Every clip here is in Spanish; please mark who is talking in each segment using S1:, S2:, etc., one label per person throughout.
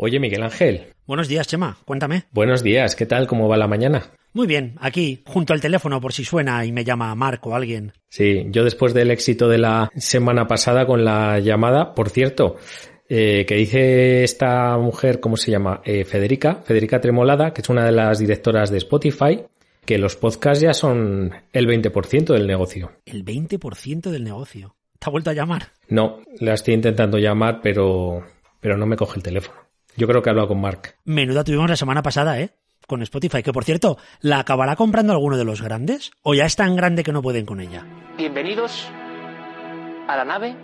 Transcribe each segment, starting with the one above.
S1: Oye, Miguel Ángel.
S2: Buenos días, Chema. Cuéntame.
S1: Buenos días. ¿Qué tal? ¿Cómo va la mañana?
S2: Muy bien, aquí, junto al teléfono por si suena y me llama Marco o alguien.
S1: Sí, yo después del éxito de la semana pasada con la llamada, por cierto, eh, que dice esta mujer, ¿cómo se llama? Eh, Federica, Federica Tremolada, que es una de las directoras de Spotify, que los podcasts ya son el 20% del negocio.
S2: El 20% del negocio. ¿Te ha vuelto a llamar?
S1: No, la estoy intentando llamar, pero, pero no me coge el teléfono. Yo creo que he hablado con Mark.
S2: Menuda tuvimos la semana pasada, ¿eh? Con Spotify, que por cierto, ¿la acabará comprando alguno de los grandes? ¿O ya es tan grande que no pueden con ella?
S3: Bienvenidos a la nave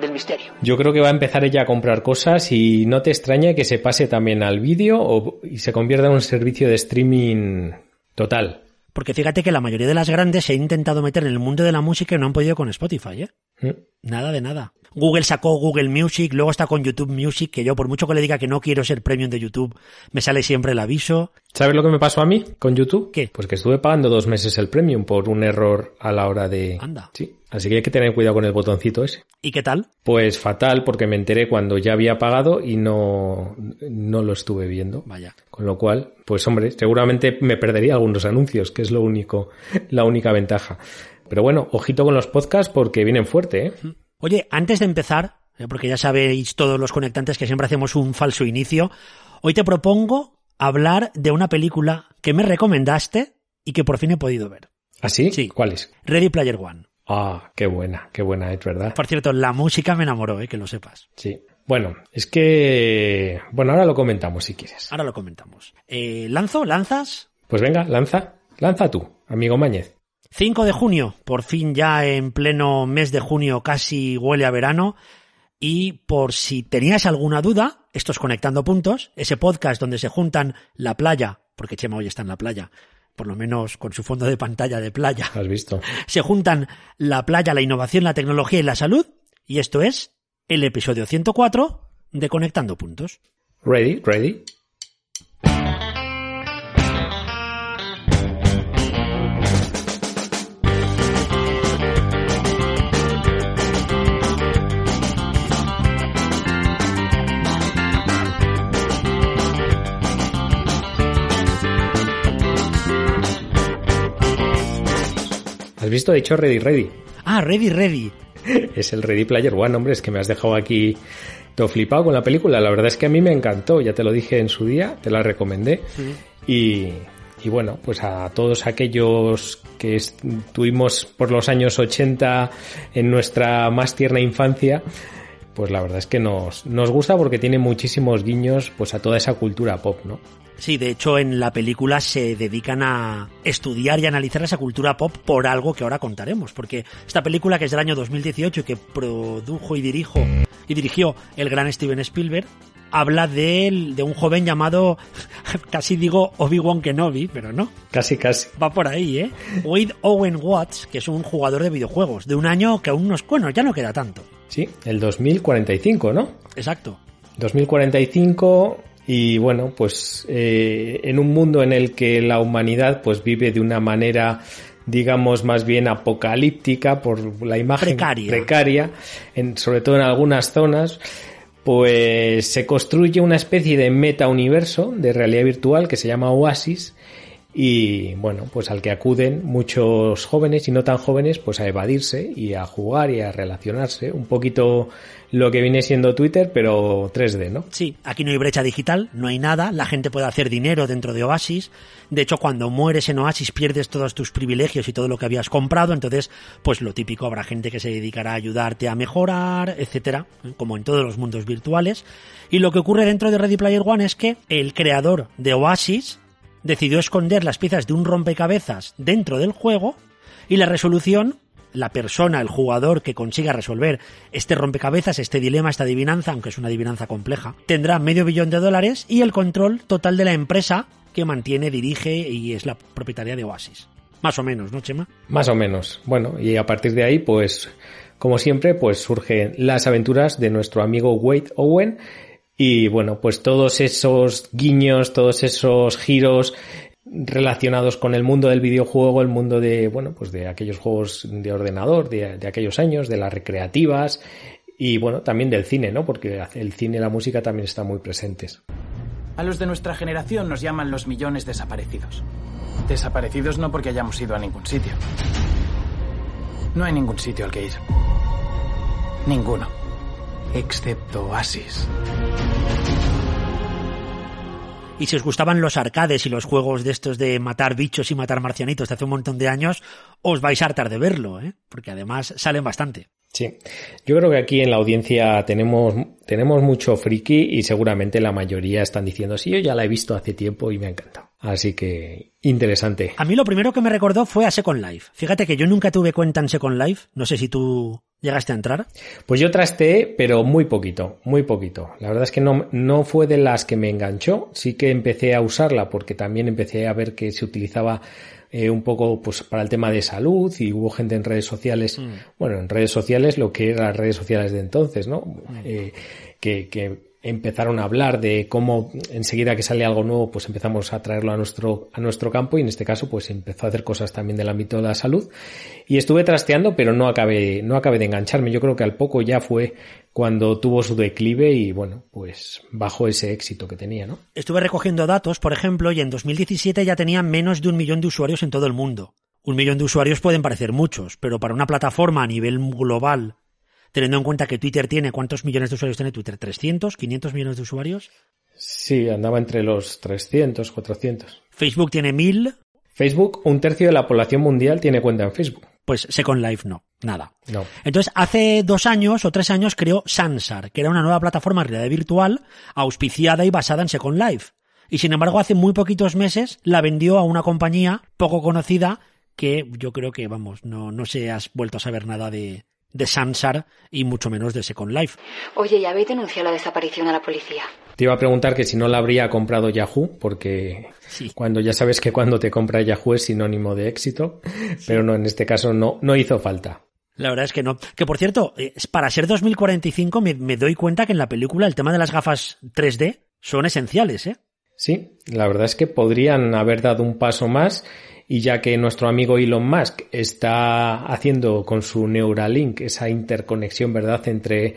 S3: del misterio.
S1: Yo creo que va a empezar ella a comprar cosas y no te extraña que se pase también al vídeo o, y se convierta en un servicio de streaming total.
S2: Porque fíjate que la mayoría de las grandes se ha intentado meter en el mundo de la música y no han podido con Spotify, ¿eh?
S1: ¿Mm?
S2: Nada de nada. Google sacó Google Music, luego está con YouTube Music, que yo por mucho que le diga que no quiero ser premium de YouTube, me sale siempre el aviso.
S1: ¿Sabes lo que me pasó a mí con YouTube?
S2: ¿Qué?
S1: Pues que estuve pagando dos meses el premium por un error a la hora de...
S2: Anda.
S1: Sí. Así que hay que tener cuidado con el botoncito ese.
S2: ¿Y qué tal?
S1: Pues fatal, porque me enteré cuando ya había pagado y no, no lo estuve viendo.
S2: Vaya.
S1: Con lo cual, pues hombre, seguramente me perdería algunos anuncios, que es lo único, la única ventaja. Pero bueno, ojito con los podcasts porque vienen fuerte, ¿eh?
S2: Oye, antes de empezar, eh, porque ya sabéis todos los conectantes que siempre hacemos un falso inicio, hoy te propongo hablar de una película que me recomendaste y que por fin he podido ver.
S1: ¿Ah, sí?
S2: Sí.
S1: ¿Cuál es?
S2: Ready Player One.
S1: Ah, qué buena, qué buena es, ¿verdad?
S2: Por cierto, la música me enamoró, eh, que lo sepas.
S1: Sí. Bueno, es que... Bueno, ahora lo comentamos si quieres.
S2: Ahora lo comentamos. Eh, ¿Lanzo? ¿Lanzas?
S1: Pues venga, lanza. Lanza tú, amigo Mañez.
S2: 5 de junio, por fin ya en pleno mes de junio casi huele a verano. Y por si tenías alguna duda, estos Conectando Puntos, ese podcast donde se juntan la playa, porque Chema hoy está en la playa, por lo menos con su fondo de pantalla de playa,
S1: ¿Has visto?
S2: se juntan la playa, la innovación, la tecnología y la salud. Y esto es el episodio 104 de Conectando Puntos.
S1: Ready, ready. ¿Has visto? He dicho ready, ready.
S2: Ah, ready, ready.
S1: Es el Ready Player One, hombre, es que me has dejado aquí todo flipado con la película. La verdad es que a mí me encantó, ya te lo dije en su día, te la recomendé. Y, y bueno, pues a todos aquellos que estuvimos por los años 80 en nuestra más tierna infancia, pues la verdad es que nos, nos gusta porque tiene muchísimos guiños pues a toda esa cultura pop, ¿no?
S2: Sí, de hecho en la película se dedican a estudiar y analizar esa cultura pop por algo que ahora contaremos, porque esta película que es del año 2018 y que produjo y dirijo y dirigió el gran Steven Spielberg habla de, de un joven llamado, casi digo Obi-Wan Kenobi, pero no,
S1: Casi, casi.
S2: va por ahí, ¿eh? Wade Owen Watts, que es un jugador de videojuegos, de un año que aún nos, bueno, ya no queda tanto.
S1: Sí, el 2045, ¿no?
S2: Exacto.
S1: 2045 y bueno, pues eh, en un mundo en el que la humanidad pues vive de una manera digamos más bien apocalíptica por la imagen
S2: Precaria.
S1: precaria, en, sobre todo en algunas zonas, pues se construye una especie de meta universo de realidad virtual que se llama Oasis y bueno, pues al que acuden muchos jóvenes y no tan jóvenes pues a evadirse y a jugar y a relacionarse, un poquito lo que viene siendo Twitter pero 3D, ¿no?
S2: Sí, aquí no hay brecha digital, no hay nada, la gente puede hacer dinero dentro de Oasis. De hecho, cuando mueres en Oasis pierdes todos tus privilegios y todo lo que habías comprado, entonces, pues lo típico, habrá gente que se dedicará a ayudarte a mejorar, etcétera, como en todos los mundos virtuales. Y lo que ocurre dentro de Ready Player One es que el creador de Oasis decidió esconder las piezas de un rompecabezas dentro del juego y la resolución la persona, el jugador que consiga resolver este rompecabezas, este dilema, esta adivinanza, aunque es una adivinanza compleja, tendrá medio billón de dólares y el control total de la empresa que mantiene, dirige y es la propietaria de Oasis. Más o menos, ¿no, Chema?
S1: Más o menos. Bueno, y a partir de ahí, pues, como siempre, pues surgen las aventuras de nuestro amigo Wade Owen. Y bueno, pues todos esos guiños, todos esos giros relacionados con el mundo del videojuego, el mundo de, bueno, pues de aquellos juegos de ordenador, de, de aquellos años, de las recreativas y bueno, también del cine, ¿no? Porque el cine y la música también están muy presentes.
S4: A los de nuestra generación nos llaman los millones desaparecidos. Desaparecidos no porque hayamos ido a ningún sitio. No hay ningún sitio al que ir. Ninguno. Excepto Oasis.
S2: Y si os gustaban los arcades y los juegos de estos de matar bichos y matar marcianitos de hace un montón de años, os vais a hartar de verlo, ¿eh? Porque además salen bastante.
S1: Sí, yo creo que aquí en la audiencia tenemos, tenemos mucho friki y seguramente la mayoría están diciendo, sí, yo ya la he visto hace tiempo y me ha encantado. Así que interesante.
S2: A mí lo primero que me recordó fue a Second Life. Fíjate que yo nunca tuve cuenta en Second Life. No sé si tú llegaste a entrar.
S1: Pues yo trasteé, pero muy poquito, muy poquito. La verdad es que no, no fue de las que me enganchó. Sí que empecé a usarla porque también empecé a ver que se utilizaba eh, un poco pues para el tema de salud y hubo gente en redes sociales, mm. bueno, en redes sociales lo que eran las redes sociales de entonces, ¿no? Mm. Eh, que, que empezaron a hablar de cómo enseguida que sale algo nuevo, pues empezamos a traerlo a nuestro, a nuestro campo y en este caso pues empezó a hacer cosas también del ámbito de la salud y estuve trasteando pero no acabé, no acabé de engancharme. Yo creo que al poco ya fue cuando tuvo su declive y bueno, pues bajó ese éxito que tenía, ¿no?
S2: Estuve recogiendo datos, por ejemplo, y en 2017 ya tenía menos de un millón de usuarios en todo el mundo. Un millón de usuarios pueden parecer muchos, pero para una plataforma a nivel global teniendo en cuenta que Twitter tiene, ¿cuántos millones de usuarios tiene Twitter? ¿300? ¿500 millones de usuarios?
S1: Sí, andaba entre los 300, 400.
S2: Facebook tiene 1000.
S1: Facebook, un tercio de la población mundial tiene cuenta en Facebook.
S2: Pues Second Life no, nada.
S1: No.
S2: Entonces, hace dos años o tres años creó Sansar, que era una nueva plataforma de realidad virtual auspiciada y basada en Second Life. Y sin embargo, hace muy poquitos meses la vendió a una compañía poco conocida que yo creo que, vamos, no, no se has vuelto a saber nada de, de Sansar y mucho menos de Second Life.
S5: Oye, ¿ya habéis denunciado la desaparición a la policía?
S1: Te iba a preguntar que si no la habría comprado Yahoo, porque cuando ya sabes que cuando te compra Yahoo es sinónimo de éxito, pero no, en este caso no, no hizo falta.
S2: La verdad es que no. Que por cierto, eh, para ser 2045 me, me doy cuenta que en la película el tema de las gafas 3D son esenciales, ¿eh?
S1: Sí, la verdad es que podrían haber dado un paso más y ya que nuestro amigo Elon Musk está haciendo con su Neuralink esa interconexión, ¿verdad?, entre,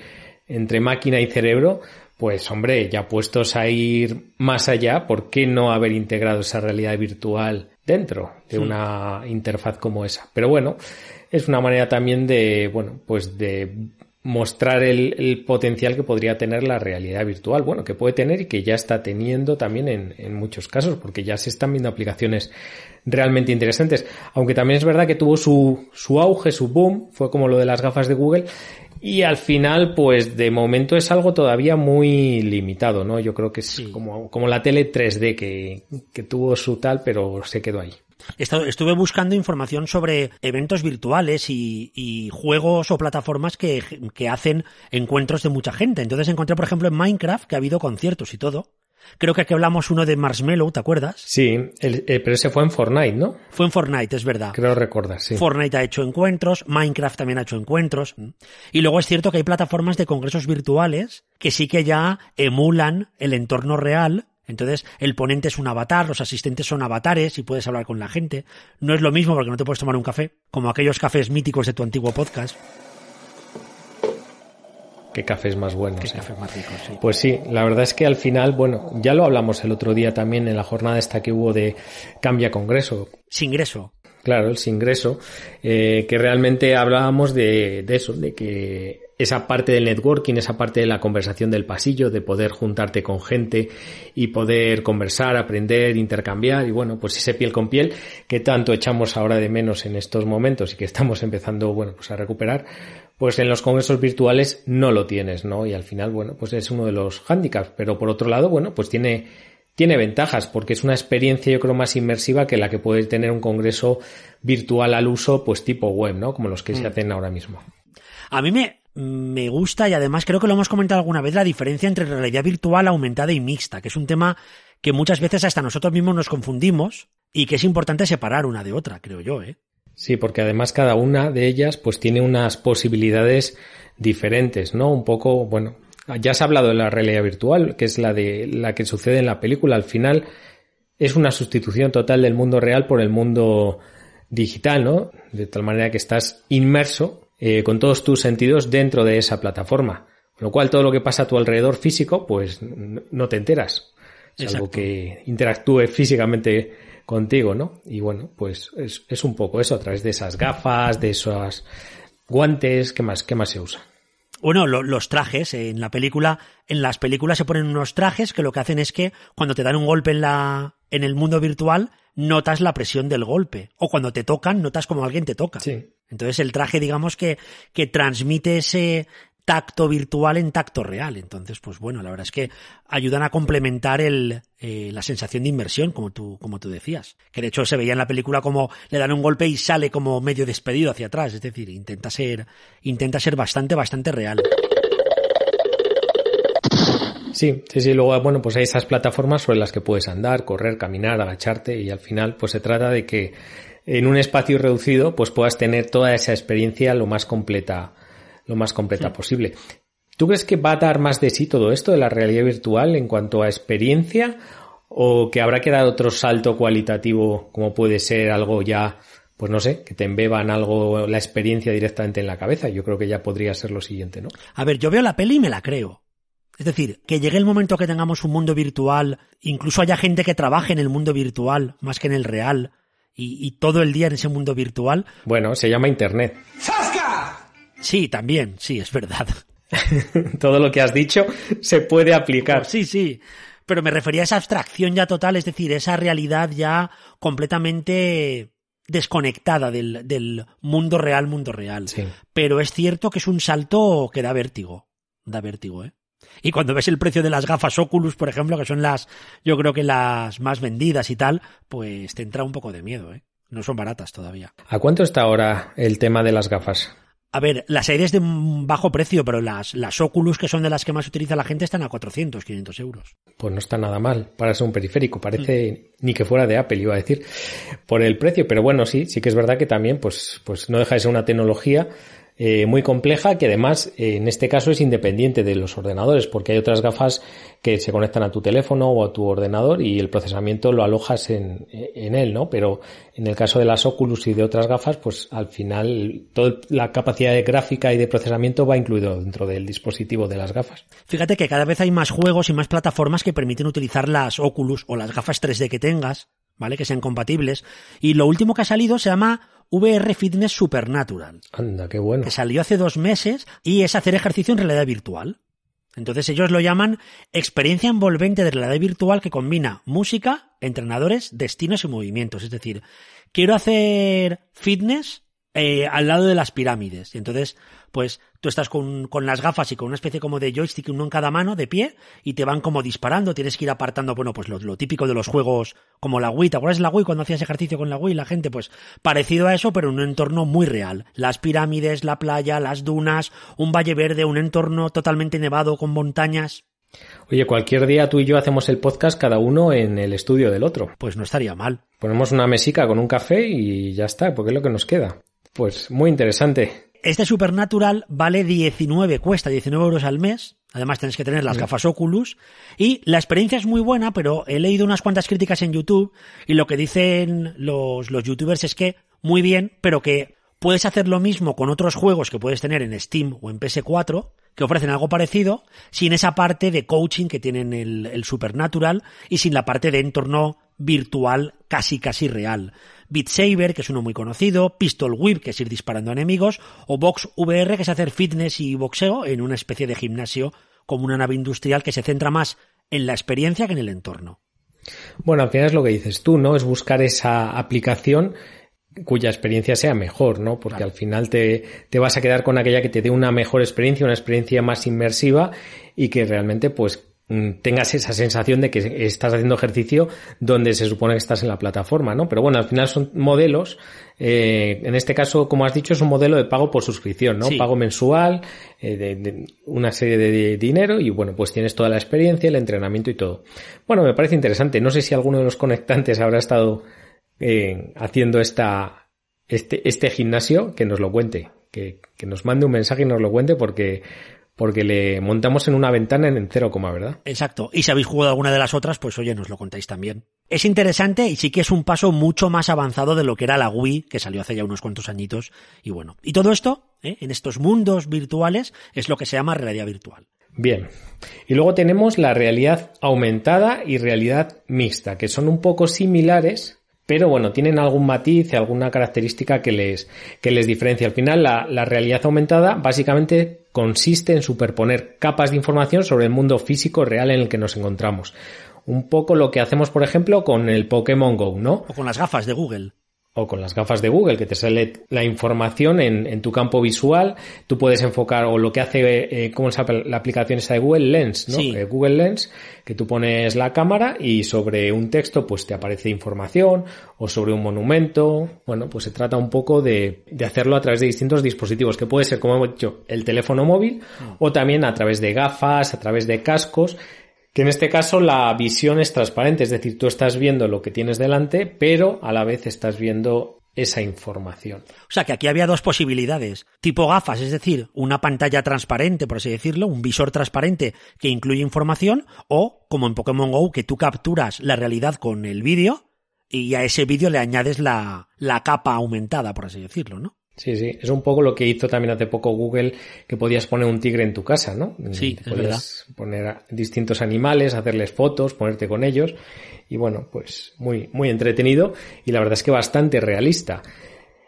S1: entre máquina y cerebro, pues hombre, ya puestos a ir más allá, ¿por qué no haber integrado esa realidad virtual dentro de una interfaz como esa? Pero bueno, es una manera también de, bueno, pues de mostrar el, potencial que podría tener la realidad virtual, bueno, que puede tener y que ya está teniendo también en, en, muchos casos, porque ya se están viendo aplicaciones realmente interesantes. Aunque también es verdad que tuvo su, su auge, su boom, fue como lo de las gafas de Google, y al final, pues de momento es algo todavía muy limitado, ¿no? Yo creo que es como, como la tele 3D que, que tuvo su tal, pero se quedó ahí.
S2: Estuve buscando información sobre eventos virtuales y, juegos o plataformas que, hacen encuentros de mucha gente. Entonces encontré, por ejemplo, en Minecraft que ha habido conciertos y todo. Creo que aquí hablamos uno de Marshmallow, ¿te acuerdas?
S1: Sí, eh, pero ese fue en Fortnite, ¿no?
S2: Fue en Fortnite, es verdad.
S1: Creo recordar, sí.
S2: Fortnite ha hecho encuentros, Minecraft también ha hecho encuentros. Y luego es cierto que hay plataformas de congresos virtuales que sí que ya emulan el entorno real entonces, el ponente es un avatar, los asistentes son avatares y puedes hablar con la gente. No es lo mismo porque no te puedes tomar un café, como aquellos cafés míticos de tu antiguo podcast.
S1: Qué cafés más buenos.
S2: Qué cafés más ricos, sí.
S1: Pues sí, la verdad es que al final, bueno, ya lo hablamos el otro día también en la jornada esta que hubo de Cambia Congreso.
S2: Sin ingreso.
S1: Claro, el ingreso, eh, que realmente hablábamos de, de eso, de que esa parte del networking, esa parte de la conversación del pasillo, de poder juntarte con gente y poder conversar, aprender, intercambiar y bueno, pues ese piel con piel que tanto echamos ahora de menos en estos momentos y que estamos empezando, bueno, pues a recuperar, pues en los congresos virtuales no lo tienes, ¿no? Y al final, bueno, pues es uno de los hándicaps, pero por otro lado, bueno, pues tiene tiene ventajas porque es una experiencia yo creo más inmersiva que la que puede tener un congreso virtual al uso pues tipo web, ¿no? Como los que se mm. hacen ahora mismo.
S2: A mí me, me gusta y además creo que lo hemos comentado alguna vez la diferencia entre realidad virtual aumentada y mixta, que es un tema que muchas veces hasta nosotros mismos nos confundimos y que es importante separar una de otra, creo yo, ¿eh?
S1: Sí, porque además cada una de ellas pues tiene unas posibilidades diferentes, ¿no? Un poco, bueno, ya has hablado de la realidad virtual, que es la de la que sucede en la película. Al final es una sustitución total del mundo real por el mundo digital, ¿no? De tal manera que estás inmerso eh, con todos tus sentidos dentro de esa plataforma. Con lo cual todo lo que pasa a tu alrededor físico, pues no te enteras. Es algo que interactúe físicamente contigo, ¿no? Y bueno, pues es, es, un poco eso, a través de esas gafas, de esos guantes, ¿qué más, qué más se usa?
S2: Bueno, los trajes en la película, en las películas se ponen unos trajes que lo que hacen es que cuando te dan un golpe en la, en el mundo virtual, notas la presión del golpe. O cuando te tocan, notas como alguien te toca.
S1: Sí.
S2: Entonces el traje, digamos que, que transmite ese, tacto virtual en tacto real. Entonces, pues bueno, la verdad es que ayudan a complementar el, eh, la sensación de inmersión, como tú, como tú decías. Que de hecho se veía en la película como le dan un golpe y sale como medio despedido hacia atrás. Es decir, intenta ser, intenta ser bastante, bastante real.
S1: Sí, sí, sí. Luego, bueno, pues hay esas plataformas sobre las que puedes andar, correr, caminar, agacharte y al final, pues se trata de que en un espacio reducido, pues puedas tener toda esa experiencia lo más completa lo más completa posible. ¿Tú crees que va a dar más de sí todo esto de la realidad virtual en cuanto a experiencia o que habrá que dar otro salto cualitativo como puede ser algo ya, pues no sé, que te embeban algo, la experiencia directamente en la cabeza? Yo creo que ya podría ser lo siguiente, ¿no?
S2: A ver, yo veo la peli y me la creo. Es decir, que llegue el momento que tengamos un mundo virtual, incluso haya gente que trabaje en el mundo virtual más que en el real, y, y todo el día en ese mundo virtual.
S1: Bueno, se llama Internet.
S2: Sí, también, sí, es verdad.
S1: Todo lo que has dicho se puede aplicar.
S2: Sí, sí. Pero me refería a esa abstracción ya total, es decir, esa realidad ya completamente desconectada del, del mundo real, mundo real.
S1: Sí.
S2: Pero es cierto que es un salto que da vértigo. Da vértigo, ¿eh? Y cuando ves el precio de las gafas Oculus, por ejemplo, que son las, yo creo que las más vendidas y tal, pues te entra un poco de miedo, ¿eh? No son baratas todavía.
S1: ¿A cuánto está ahora el tema de las gafas?
S2: A ver, las hay de bajo precio, pero las, las Oculus, que son de las que más utiliza la gente, están a 400, 500 euros.
S1: Pues no está nada mal para ser un periférico. Parece mm. ni que fuera de Apple, iba a decir, por el precio. Pero bueno, sí, sí que es verdad que también, pues, pues no deja de ser una tecnología eh, muy compleja que además eh, en este caso es independiente de los ordenadores porque hay otras gafas que se conectan a tu teléfono o a tu ordenador y el procesamiento lo alojas en, en él, ¿no? Pero en el caso de las Oculus y de otras gafas, pues al final toda la capacidad de gráfica y de procesamiento va incluido dentro del dispositivo de las gafas.
S2: Fíjate que cada vez hay más juegos y más plataformas que permiten utilizar las Oculus o las gafas 3D que tengas, ¿vale? Que sean compatibles. Y lo último que ha salido se llama VR Fitness Supernatural.
S1: Anda, qué bueno.
S2: Que salió hace dos meses y es hacer ejercicio en realidad virtual. Entonces ellos lo llaman experiencia envolvente de realidad virtual que combina música, entrenadores, destinos y movimientos. Es decir, quiero hacer fitness eh, al lado de las pirámides. Y entonces, pues tú estás con, con, las gafas y con una especie como de joystick, uno en cada mano, de pie, y te van como disparando, tienes que ir apartando, bueno, pues lo, lo típico de los juegos como la Wii. ¿Te acuerdas de la Wii cuando hacías ejercicio con la Wii? La gente, pues, parecido a eso, pero en un entorno muy real. Las pirámides, la playa, las dunas, un valle verde, un entorno totalmente nevado con montañas.
S1: Oye, cualquier día tú y yo hacemos el podcast cada uno en el estudio del otro.
S2: Pues no estaría mal.
S1: Ponemos una mesica con un café y ya está, porque es lo que nos queda. Pues muy interesante.
S2: Este Supernatural vale 19, cuesta 19 euros al mes. Además tienes que tener las gafas Oculus. Y la experiencia es muy buena, pero he leído unas cuantas críticas en YouTube y lo que dicen los, los youtubers es que muy bien, pero que puedes hacer lo mismo con otros juegos que puedes tener en Steam o en PS4, que ofrecen algo parecido, sin esa parte de coaching que tienen el, el Supernatural y sin la parte de entorno virtual casi casi real. Beat Saber, que es uno muy conocido, Pistol Whip, que es ir disparando a enemigos, o Box VR, que es hacer fitness y boxeo en una especie de gimnasio como una nave industrial que se centra más en la experiencia que en el entorno.
S1: Bueno, al final es lo que dices tú, ¿no? Es buscar esa aplicación cuya experiencia sea mejor, ¿no? Porque claro. al final te, te, vas a quedar con aquella que te dé una mejor experiencia, una experiencia más inmersiva y que realmente pues tengas esa sensación de que estás haciendo ejercicio donde se supone que estás en la plataforma, ¿no? Pero bueno, al final son modelos, eh, en este caso, como has dicho, es un modelo de pago por suscripción, ¿no?
S2: Sí.
S1: Pago mensual, eh, de, de, una serie de dinero y bueno, pues tienes toda la experiencia, el entrenamiento y todo. Bueno, me parece interesante. No sé si alguno de los conectantes habrá estado eh, haciendo esta, este, este gimnasio, que nos lo cuente, que, que nos mande un mensaje y nos lo cuente porque porque le montamos en una ventana en cero coma, ¿verdad?
S2: Exacto. Y si habéis jugado alguna de las otras, pues oye, nos lo contáis también. Es interesante y sí que es un paso mucho más avanzado de lo que era la Wii, que salió hace ya unos cuantos añitos. Y bueno, y todo esto ¿eh? en estos mundos virtuales, es lo que se llama realidad virtual.
S1: Bien. Y luego tenemos la realidad aumentada y realidad mixta, que son un poco similares, pero bueno, tienen algún matiz alguna característica que les, que les diferencia. Al final, la, la realidad aumentada básicamente consiste en superponer capas de información sobre el mundo físico real en el que nos encontramos. Un poco lo que hacemos, por ejemplo, con el Pokémon Go, ¿no?
S2: O con las gafas de Google
S1: o con las gafas de Google, que te sale la información en, en tu campo visual, tú puedes enfocar, o lo que hace, eh, ¿cómo se llama la aplicación esa de Google Lens, ¿no?
S2: Sí.
S1: Eh, Google Lens, que tú pones la cámara y sobre un texto pues te aparece información, o sobre un monumento, bueno, pues se trata un poco de, de hacerlo a través de distintos dispositivos, que puede ser, como hemos dicho, el teléfono móvil, o también a través de gafas, a través de cascos, que en este caso la visión es transparente, es decir, tú estás viendo lo que tienes delante, pero a la vez estás viendo esa información.
S2: O sea que aquí había dos posibilidades. Tipo gafas, es decir, una pantalla transparente, por así decirlo, un visor transparente que incluye información, o como en Pokémon Go, que tú capturas la realidad con el vídeo y a ese vídeo le añades la, la capa aumentada, por así decirlo, ¿no?
S1: Sí, sí, es un poco lo que hizo también hace poco Google, que podías poner un tigre en tu casa, ¿no?
S2: Sí, es
S1: podías poner distintos animales, hacerles fotos, ponerte con ellos, y bueno, pues muy, muy entretenido, y la verdad es que bastante realista.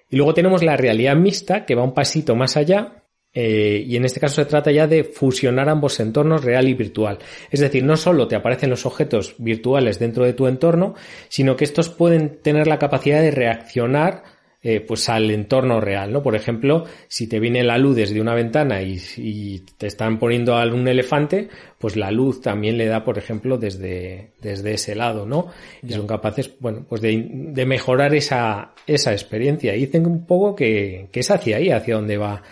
S1: Y luego tenemos la realidad mixta, que va un pasito más allá, eh, y en este caso se trata ya de fusionar ambos entornos real y virtual. Es decir, no solo te aparecen los objetos virtuales dentro de tu entorno, sino que estos pueden tener la capacidad de reaccionar eh, pues al entorno real, ¿no? Por ejemplo, si te viene la luz desde una ventana y, y, te están poniendo algún elefante, pues la luz también le da, por ejemplo, desde, desde ese lado, ¿no? Y son capaces, bueno, pues de, de, mejorar esa, esa experiencia. Y dicen un poco que, que es hacia ahí, hacia donde va,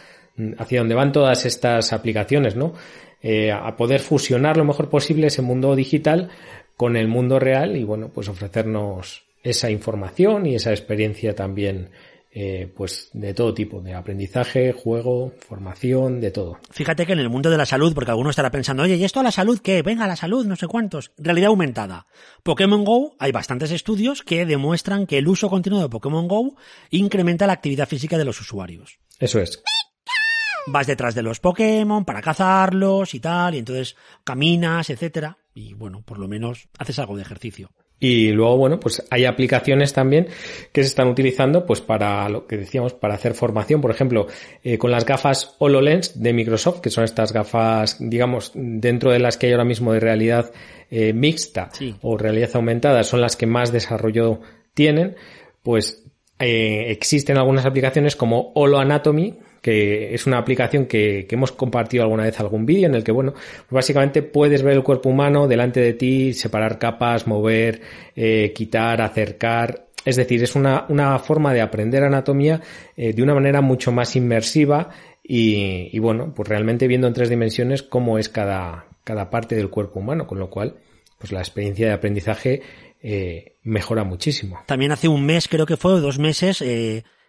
S1: hacia donde van todas estas aplicaciones, ¿no? Eh, a poder fusionar lo mejor posible ese mundo digital con el mundo real y bueno, pues ofrecernos esa información y esa experiencia también eh, pues de todo tipo, de aprendizaje, juego, formación, de todo.
S2: Fíjate que en el mundo de la salud, porque alguno estará pensando, oye, ¿y esto a la salud qué? Venga, la salud, no sé cuántos. Realidad aumentada. Pokémon Go, hay bastantes estudios que demuestran que el uso continuo de Pokémon Go incrementa la actividad física de los usuarios.
S1: Eso es.
S2: Vas detrás de los Pokémon para cazarlos y tal, y entonces caminas, etcétera, y bueno, por lo menos haces algo de ejercicio.
S1: Y luego, bueno, pues hay aplicaciones también que se están utilizando pues para lo que decíamos, para hacer formación. Por ejemplo, eh, con las gafas HoloLens de Microsoft, que son estas gafas, digamos, dentro de las que hay ahora mismo de realidad eh, mixta
S2: Sí.
S1: o realidad aumentada, son las que más desarrollo tienen, pues eh, existen algunas aplicaciones como HoloAnatomy, que es una aplicación que, que, hemos compartido alguna vez algún vídeo en el que, bueno, básicamente puedes ver el cuerpo humano delante de ti, separar capas, mover, eh, quitar, acercar. Es decir, es una, una forma de aprender anatomía eh, de una manera mucho más inmersiva y, y, bueno, pues realmente viendo en tres dimensiones cómo es cada, cada parte del cuerpo humano, con lo cual, pues la experiencia de aprendizaje eh, mejora muchísimo.
S2: También hace un mes, creo que fue, dos meses,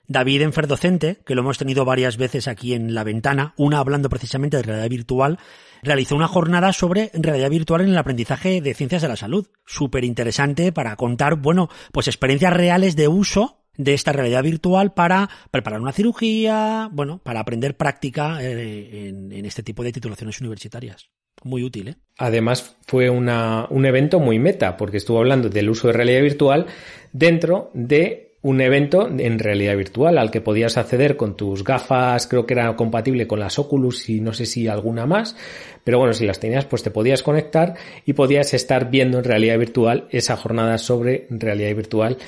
S2: David Enferdocente, que lo hemos tenido varias veces aquí en la ventana, una hablando precisamente de realidad virtual, realizó una jornada sobre realidad virtual en el aprendizaje de ciencias de la salud. Súper interesante para contar, bueno, pues experiencias reales de uso de esta realidad virtual para preparar una cirugía, bueno, para aprender práctica eh, en, en este tipo de titulaciones universitarias. Muy útil, ¿eh?
S1: Además, fue una, un evento muy meta, porque estuvo hablando del uso de realidad virtual dentro de un evento en realidad virtual al que podías acceder con tus gafas, creo que era compatible con las Oculus y no sé si alguna más, pero bueno, si las tenías pues te podías conectar y podías estar viendo en realidad virtual esa jornada sobre realidad virtual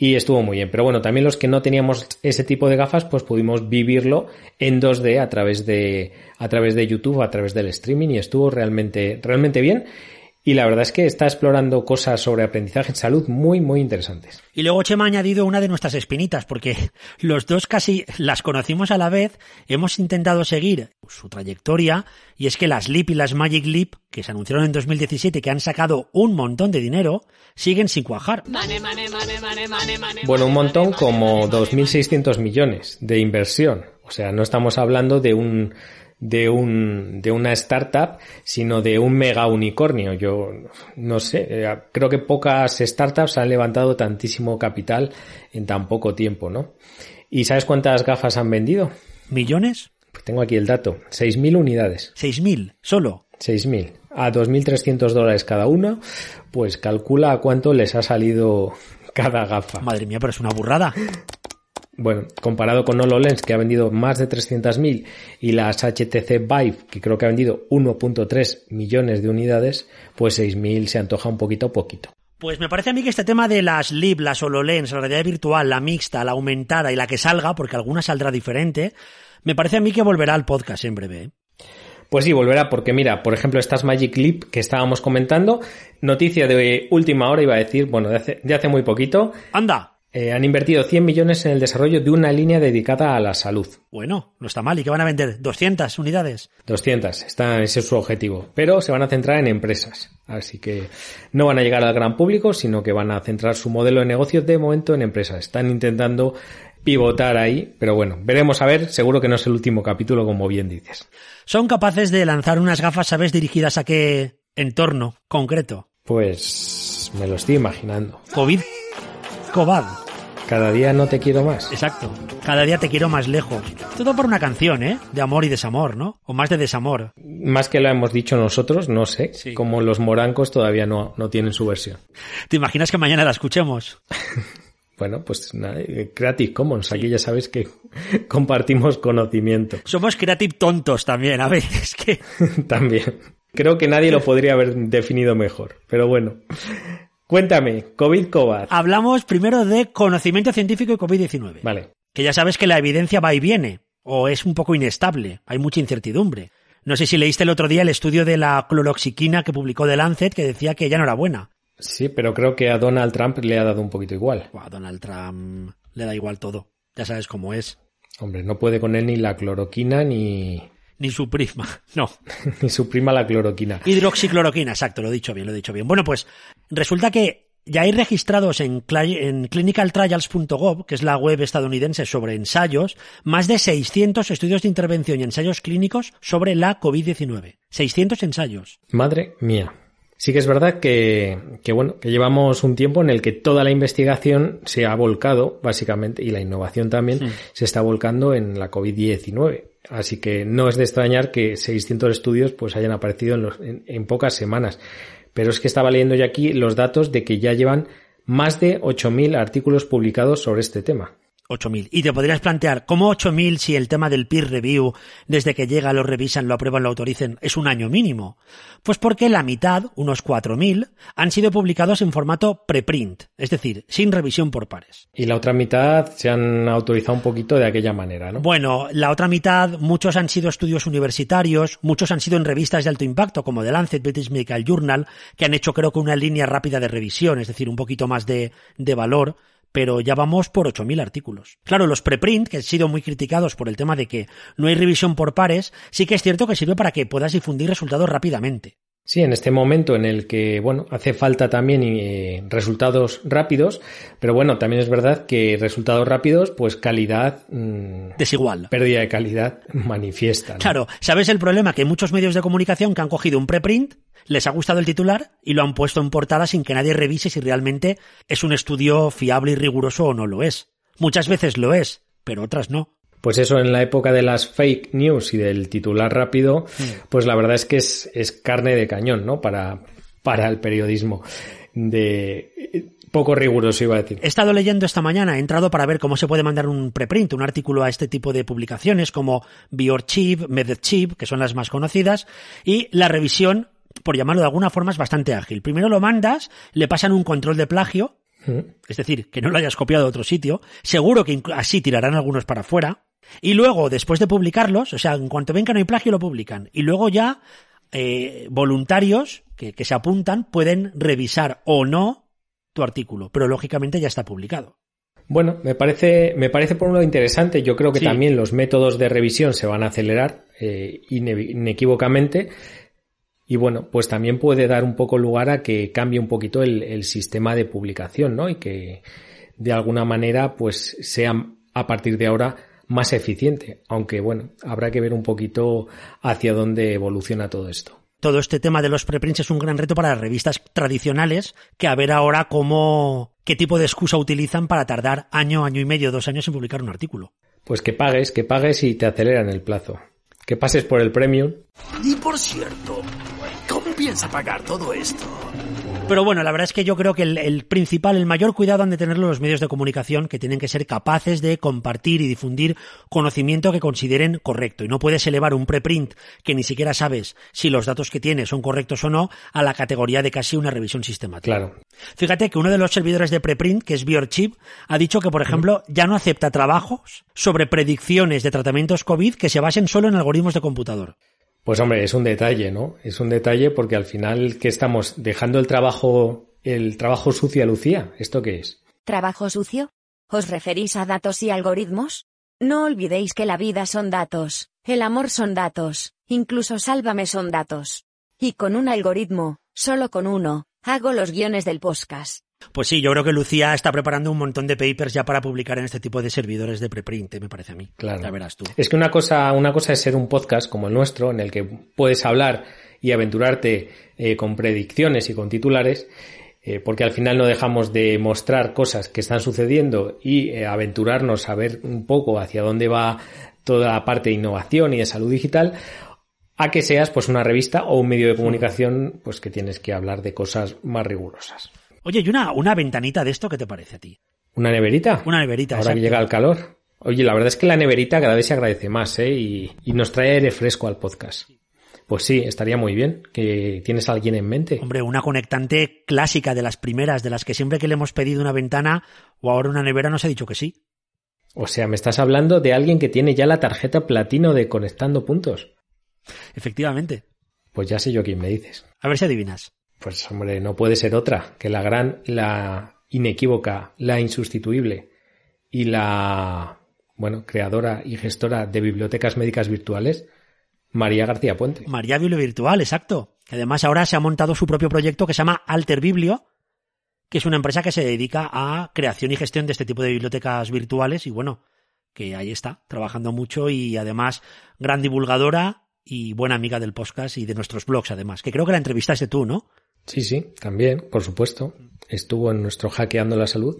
S1: y estuvo muy bien. Pero bueno, también los que no teníamos ese tipo de gafas, pues pudimos vivirlo en 2D a través de, a través de YouTube, a través del streaming y estuvo realmente, realmente bien. Y la verdad es que está explorando cosas sobre aprendizaje en salud muy, muy interesantes.
S2: Y luego Chema ha añadido una de nuestras espinitas, porque los dos casi las conocimos a la vez, hemos intentado seguir su trayectoria, y es que las Leap y las Magic Leap, que se anunciaron en 2017 y que han sacado un montón de dinero, siguen sin cuajar.
S1: Bueno, un montón como 2.600 millones de inversión. O sea, no estamos hablando de un de un de una startup, sino de un mega unicornio. Yo no sé, creo que pocas startups han levantado tantísimo capital en tan poco tiempo, ¿no? ¿Y sabes cuántas gafas han vendido?
S2: ¿Millones?
S1: Pues tengo aquí el dato. 6.000 unidades.
S2: 6.000, solo.
S1: 6.000. A 2.300 dólares cada una, pues calcula a cuánto les ha salido cada gafa.
S2: Madre mía, pero es una burrada.
S1: Bueno, comparado con HoloLens, que ha vendido más de 300.000, y las HTC Vive, que creo que ha vendido 1.3 millones de unidades, pues 6.000 se antoja un poquito poquito.
S2: Pues me parece a mí que este tema de las LIB, las HoloLens, la realidad virtual, la mixta, la aumentada y la que salga, porque alguna saldrá diferente, me parece a mí que volverá al podcast en breve. ¿eh?
S1: Pues sí, volverá porque mira, por ejemplo, estas Magic Leap que estábamos comentando, noticia de última hora iba a decir, bueno, de hace, de hace muy poquito.
S2: ¡Anda!
S1: Eh, han invertido 100 millones en el desarrollo de una línea dedicada a la salud.
S2: Bueno, no está mal. ¿Y qué van a vender? ¿200 unidades?
S1: 200, está, ese es su objetivo. Pero se van a centrar en empresas. Así que no van a llegar al gran público, sino que van a centrar su modelo de negocio de momento en empresas. Están intentando pivotar ahí, pero bueno, veremos a ver, seguro que no es el último capítulo, como bien dices.
S2: ¿Son capaces de lanzar unas gafas, sabes, dirigidas a qué entorno concreto?
S1: Pues me lo estoy imaginando.
S2: COVID. Cobad.
S1: Cada día no te quiero más.
S2: Exacto. Cada día te quiero más lejos. Todo por una canción, ¿eh? De amor y desamor, ¿no? O más de desamor.
S1: Más que lo hemos dicho nosotros, no sé.
S2: Sí.
S1: Como los morancos todavía no, no tienen su versión.
S2: ¿Te imaginas que mañana la escuchemos?
S1: Bueno, pues nada, eh, Creative Commons, aquí ya sabes que compartimos conocimiento
S2: Somos creative tontos también, a veces que...
S1: también. Creo que nadie lo podría haber definido mejor, pero bueno. Cuéntame, COVID Covad.
S2: Hablamos primero de conocimiento científico y COVID-19.
S1: Vale.
S2: Que ya sabes que la evidencia va y viene, o es un poco inestable, hay mucha incertidumbre. No sé si leíste el otro día el estudio de la cloroxiquina que publicó The Lancet que decía que ya no era buena.
S1: Sí, pero creo que a Donald Trump le ha dado un poquito igual.
S2: Buah, Donald Trump le da igual todo. Ya sabes cómo es.
S1: Hombre, no puede con él ni la cloroquina ni,
S2: Ni su prima. No.
S1: ni su prima la cloroquina.
S2: Hidroxicloroquina, exacto, lo he dicho bien, lo he dicho bien. Bueno, pues resulta que ya hay registrados en, en clinicaltrials.gov, que es la web estadounidense sobre ensayos, más de 600 estudios de intervención y ensayos clínicos sobre la COVID-19. 600 ensayos.
S1: Madre mía. Sí que es verdad que, que, bueno, que llevamos un tiempo en el que toda la investigación se ha volcado, básicamente, y la innovación también se está volcando en la COVID-19. Así que no es de extrañar que 600 estudios pues hayan aparecido en, los- en- pocas semanas. Pero es que estaba leyendo yo aquí los datos de que ya llevan más de 8.000 artículos publicados sobre este tema.
S2: 8.000. Y te podrías plantear, ¿cómo 8.000 si el tema del peer review, desde que llega, lo revisan, lo aprueban, lo autoricen, es un año mínimo? Pues porque la mitad, unos 4.000, han sido publicados en formato preprint, es decir, sin revisión por pares.
S1: Y la otra mitad se han autorizado un poquito de aquella manera, ¿no?
S2: Bueno, la otra mitad, muchos han sido estudios universitarios, muchos han sido en revistas de alto impacto, como The Lancet, British Medical Journal, que han hecho creo que una línea rápida de revisión, es decir, un poquito más de, de valor, pero ya vamos por 8.000 artículos. Claro, los preprint, que han sido muy criticados por el tema de que no hay revisión por pares, sí que es cierto que sirve para que puedas difundir resultados rápidamente.
S1: Sí, en este momento en el que, bueno, hace falta también eh, resultados rápidos, pero bueno, también es verdad que resultados rápidos, pues calidad, mm,
S2: Desigual.
S1: pérdida de calidad manifiesta. ¿no?
S2: Claro, ¿sabes el problema? Que muchos medios de comunicación que han cogido un preprint, les ha gustado el titular y lo han puesto en portada sin que nadie revise si realmente es un estudio fiable y riguroso o no lo es. Muchas veces lo es, pero otras no.
S1: Pues eso, en la época de las fake news y del titular rápido,
S2: Mm.
S1: pues la verdad es que es, es carne de cañón, ¿no? Para, para el periodismo de poco riguroso, iba a decir.
S2: He estado leyendo esta mañana, he entrado para ver cómo se puede mandar un preprint, un artículo a este tipo de publicaciones como BioArchive, MedChip, que son las más conocidas, y la revisión, por llamarlo de alguna forma, es bastante ágil. Primero lo mandas, le pasan un control de plagio, es decir, que no lo hayas copiado de otro sitio, seguro que así tirarán algunos para afuera, y luego, después de publicarlos, o sea, en cuanto ven que no hay plagio, lo publican, y luego ya eh, voluntarios que, que se apuntan pueden revisar o no tu artículo, pero lógicamente ya está publicado.
S1: Bueno, me parece, me parece por un lado interesante. Yo creo que
S2: Sí.
S1: también los métodos de revisión se van a acelerar eh, ine- inequívocamente. Y bueno, pues también puede dar un poco lugar a que cambie un poquito el, el sistema de publicación, ¿no? Y que de alguna manera, pues sea a partir de ahora más eficiente. Aunque bueno, habrá que ver un poquito hacia dónde evoluciona todo esto.
S2: Todo este tema de los preprints es un gran reto para las revistas tradicionales, que a ver ahora cómo, qué tipo de excusa utilizan para tardar año, año y medio, dos años en publicar un artículo.
S1: Pues que pagues, que pagues y te aceleran el plazo. Que pases por el premium.
S6: Y por cierto, ¿cómo piensa pagar todo esto?
S2: Pero bueno, la verdad es que yo creo que el, el, principal, el mayor cuidado han de tenerlo los medios de comunicación, que tienen que ser capaces de compartir y difundir conocimiento que consideren correcto. Y no puedes elevar un preprint que ni siquiera sabes si los datos que tienes son correctos o no a la categoría de casi una revisión sistemática.
S1: Claro.
S2: Fíjate que uno de los servidores de preprint, que es BioRchip, ha dicho que, por ejemplo, ya no acepta trabajos sobre predicciones de tratamientos COVID que se basen solo en algoritmos de computador.
S1: Pues hombre, es un detalle, ¿no? Es un detalle porque al final que estamos dejando el trabajo, el trabajo sucio a Lucía. ¿Esto qué es?
S7: ¿Trabajo sucio? ¿Os referís a datos y algoritmos? No olvidéis que la vida son datos, el amor son datos, incluso sálvame son datos. Y con un algoritmo, solo con uno, hago los guiones del podcast.
S2: Pues sí, yo creo que Lucía está preparando un montón de papers ya para publicar en este tipo de servidores de preprint, me parece a mí.
S1: Claro.
S2: Ya verás tú.
S1: Es que una cosa, una cosa es ser un podcast como el nuestro, en el que puedes hablar y aventurarte eh, con predicciones y con titulares, eh, porque al final no dejamos de mostrar cosas que están sucediendo y eh, aventurarnos a ver un poco hacia dónde va toda la parte de innovación y de salud digital, a que seas pues una revista o un medio de comunicación pues que tienes que hablar de cosas más rigurosas.
S2: Oye, ¿y una, una ventanita de esto qué te parece a ti?
S1: ¿Una neverita?
S2: Una neverita,
S1: Ahora que llega el calor. Oye, la verdad es que la neverita cada vez se agradece más, ¿eh? Y, y nos trae aire fresco al podcast. Pues sí, estaría muy bien. ¿Que tienes a alguien en mente?
S2: Hombre, una conectante clásica de las primeras, de las que siempre que le hemos pedido una ventana o ahora una nevera nos ha dicho que sí.
S1: O sea, me estás hablando de alguien que tiene ya la tarjeta platino de Conectando Puntos.
S2: Efectivamente.
S1: Pues ya sé yo quién me dices.
S2: A ver si adivinas.
S1: Pues hombre, no puede ser otra que la gran, la inequívoca, la insustituible y la, bueno, creadora y gestora de bibliotecas médicas virtuales, María García Puente.
S2: María Biblio Virtual, exacto. Además ahora se ha montado su propio proyecto que se llama Alter Biblio, que es una empresa que se dedica a creación y gestión de este tipo de bibliotecas virtuales y bueno, que ahí está, trabajando mucho y además gran divulgadora y buena amiga del podcast y de nuestros blogs además, que creo que la entrevistaste tú, ¿no?
S1: Sí, sí, también, por supuesto. Estuvo en nuestro Hackeando la Salud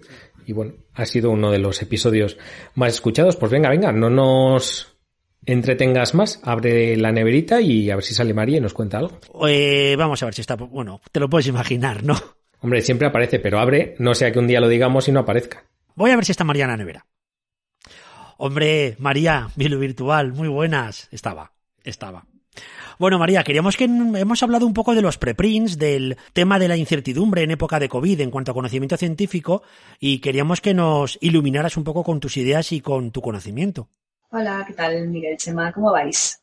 S1: y bueno, ha sido uno de los episodios más escuchados. Pues venga, venga, no nos entretengas más, abre la neverita y a ver si sale María y nos cuenta algo.
S2: Eh, vamos a ver si está, bueno, te lo puedes imaginar, ¿no?
S1: Hombre, siempre aparece, pero abre, no sea que un día lo digamos y no aparezca.
S2: Voy a ver si está María en la nevera. Hombre, María, Bilo Virtual, muy buenas. Estaba, estaba. Bueno, María, queríamos que hemos hablado un poco de los preprints, del tema de la incertidumbre en época de COVID en cuanto a conocimiento científico y queríamos que nos iluminaras un poco con tus ideas y con tu conocimiento.
S8: Hola, ¿qué tal, Miguel Chema? ¿Cómo vais?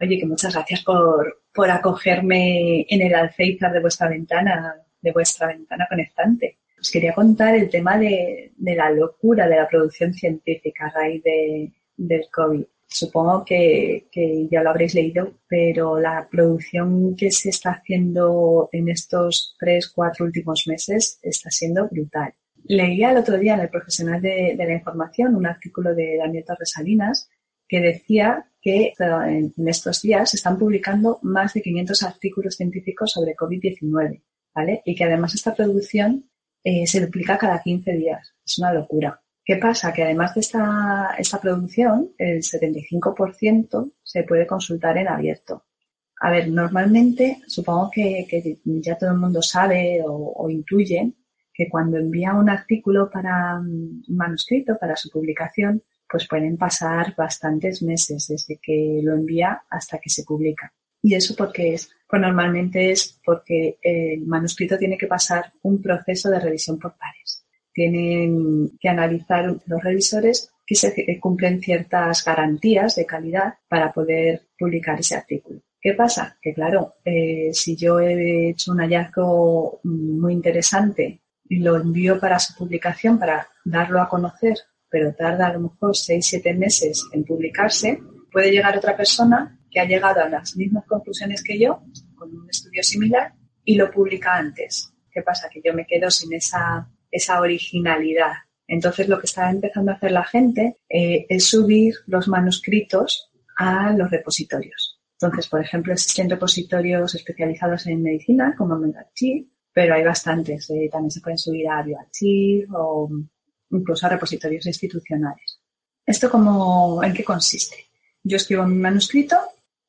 S8: Oye, que muchas gracias por, por acogerme en el alféizar de vuestra ventana, de vuestra ventana conectante. Os quería contar el tema de, de la locura de la producción científica a raíz de, del COVID. Supongo que, ya lo habréis leído, pero la producción que se está haciendo en estos tres, cuatro últimos meses está siendo brutal. Leía el otro día en el Profesional de, de la Información un artículo de Daniel Torres Salinas que decía que en estos días se están publicando más de 500 artículos científicos sobre COVID-19, ¿vale? Y que además esta producción eh, se duplica cada 15 días. Es una locura. ¿Qué pasa? Que además de esta, esta producción, el 75% se puede consultar en abierto. A ver, normalmente supongo que, ya todo el mundo sabe o, o, intuye que cuando envía un artículo para un manuscrito, para su publicación, pues pueden pasar bastantes meses desde que lo envía hasta que se publica. ¿Y eso por qué es? Pues normalmente es porque el manuscrito tiene que pasar un proceso de revisión por pares tienen que analizar los revisores que se cumplen ciertas garantías de calidad para poder publicar ese artículo. ¿Qué pasa? Que claro, eh, si yo he hecho un hallazgo muy interesante y lo envío para su publicación, para darlo a conocer, pero tarda a lo mejor 6-7 meses en publicarse, puede llegar otra persona que ha llegado a las mismas conclusiones que yo, con un estudio similar, y lo publica antes. ¿Qué pasa? Que yo me quedo sin esa esa originalidad. Entonces lo que está empezando a hacer la gente eh, es subir los manuscritos a los repositorios. Entonces, por ejemplo, existen repositorios especializados en medicina como MedArchive, pero hay bastantes. Eh, también se pueden subir a BioArchive o incluso a repositorios institucionales. ¿Esto cómo, en qué consiste? Yo escribo mi manuscrito,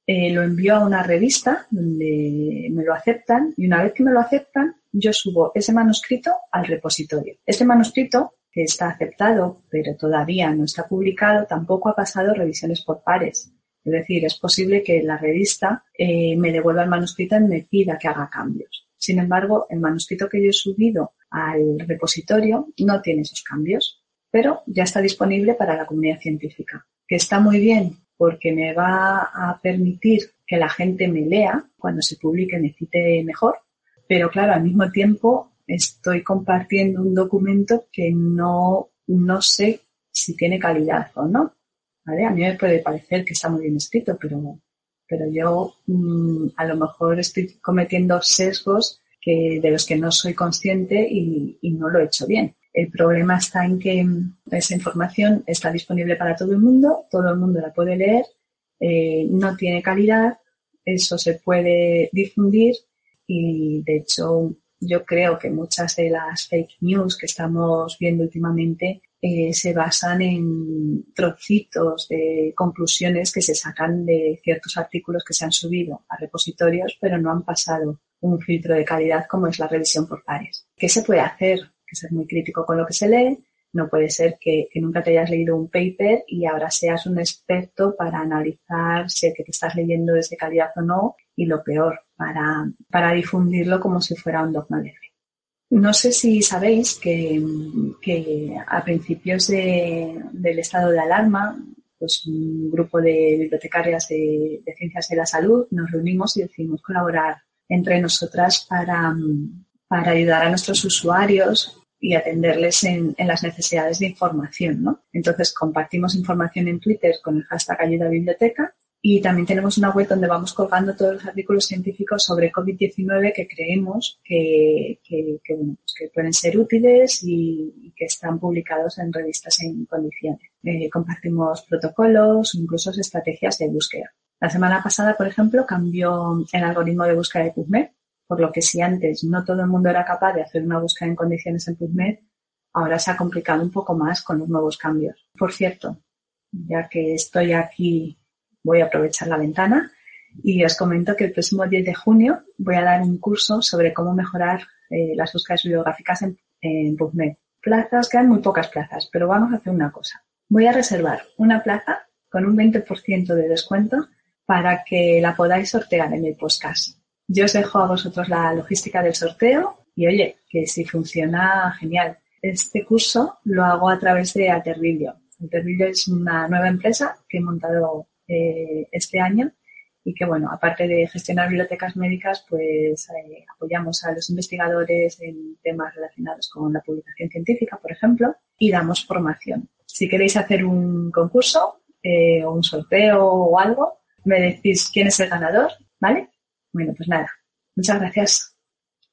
S8: eh, lo envío a una revista donde me lo aceptan y una vez que me lo aceptan, yo subo ese manuscrito al repositorio. Este manuscrito, que está aceptado pero todavía no está publicado, tampoco ha pasado revisiones por pares. Es decir, es posible que la revista eh, me devuelva el manuscrito y me pida que haga cambios. Sin embargo, el manuscrito que yo he subido al repositorio no tiene esos cambios, pero ya está disponible para la comunidad científica, que está muy bien porque me va a permitir que la gente me lea cuando se publique, me cite mejor, pero claro, al mismo tiempo estoy compartiendo un documento que no, no sé si tiene calidad o no. ¿vale? A mí me puede parecer que está muy bien escrito, pero, pero yo mm, a lo mejor estoy cometiendo sesgos que, de los que no soy consciente y, y no lo he hecho bien. El problema está en que esa información está disponible para todo el mundo, todo el mundo la puede leer, eh, no tiene calidad, eso se puede difundir y de hecho yo creo que muchas de las fake news que estamos viendo últimamente eh, se basan en trocitos de conclusiones que se sacan de ciertos artículos que se han subido a repositorios, pero no han pasado un filtro de calidad como es la revisión por pares. ¿Qué se puede hacer? Que ser muy crítico con lo que se lee. No puede ser que, nunca te hayas leído un paper y ahora seas un experto para analizar si el que te estás leyendo es de calidad o no y lo peor, para, para difundirlo como si fuera un dogma de no sé si sabéis que, a principios del estado de alarma, pues un grupo de bibliotecarias de, ciencias de la salud nos reunimos y decidimos colaborar entre nosotras para, ayudar a nuestros usuarios y atenderles en, en, las necesidades de información. ¿no? Entonces compartimos información en Twitter con el hashtag ayuda biblioteca y también tenemos una web donde vamos colgando todos los artículos científicos sobre COVID-19 que creemos que, que, pues que, pueden ser útiles y, que están publicados en revistas en condiciones. Eh, compartimos protocolos, incluso estrategias de búsqueda. La semana pasada, por ejemplo, cambió el algoritmo de búsqueda de PubMed, por lo que si antes no todo el mundo era capaz de hacer una búsqueda en condiciones en PubMed, ahora se ha complicado un poco más con los nuevos cambios. Por cierto, ya que estoy aquí voy a aprovechar la ventana y os comento que el próximo 10 de junio voy a dar un curso sobre cómo mejorar eh, las búsquedas bibliográficas en, en PubMed. Plazas, quedan muy pocas plazas, pero vamos a hacer una cosa. Voy a reservar una plaza con un 20% de descuento para que la podáis sortear en el podcast. Yo os dejo a vosotros la logística del sorteo y oye, que si funciona, genial. Este curso lo hago a través de Aterbilio. Aterbilio es una nueva empresa que he montado eh, este año y que, bueno, aparte de gestionar bibliotecas médicas, pues eh, apoyamos a los investigadores en temas relacionados con la publicación científica, por ejemplo, y damos formación. Si queréis hacer un concurso eh, o un sorteo o algo, me decís quién es el ganador, ¿vale? Bueno, pues nada, muchas gracias.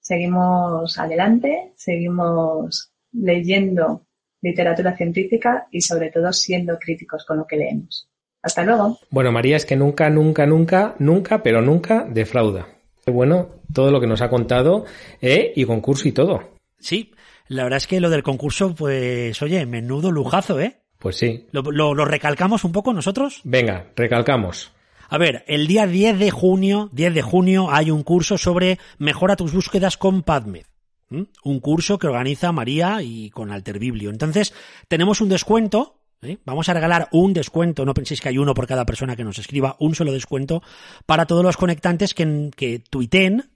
S8: Seguimos adelante, seguimos leyendo literatura científica y sobre todo siendo críticos con lo que leemos. Hasta luego.
S1: Bueno, María, es que nunca, nunca, nunca, nunca, pero nunca defrauda. Bueno, todo lo que nos ha contado, ¿eh? Y concurso y todo.
S2: Sí, la verdad es que lo del concurso, pues, oye, menudo lujazo, ¿eh?
S1: Pues sí.
S2: ¿Lo, lo, recalcamos un poco nosotros?
S1: Venga, recalcamos.
S2: A ver, el día 10 de junio, 10 de junio, hay un curso sobre mejora tus búsquedas con PubMed. Un curso que organiza María y con Alter Biblio. Entonces, tenemos un descuento ¿eh? Vamos a regalar un descuento, no penséis que hay uno por cada persona que nos escriba, un solo descuento para todos los conectantes que, que tuiteen,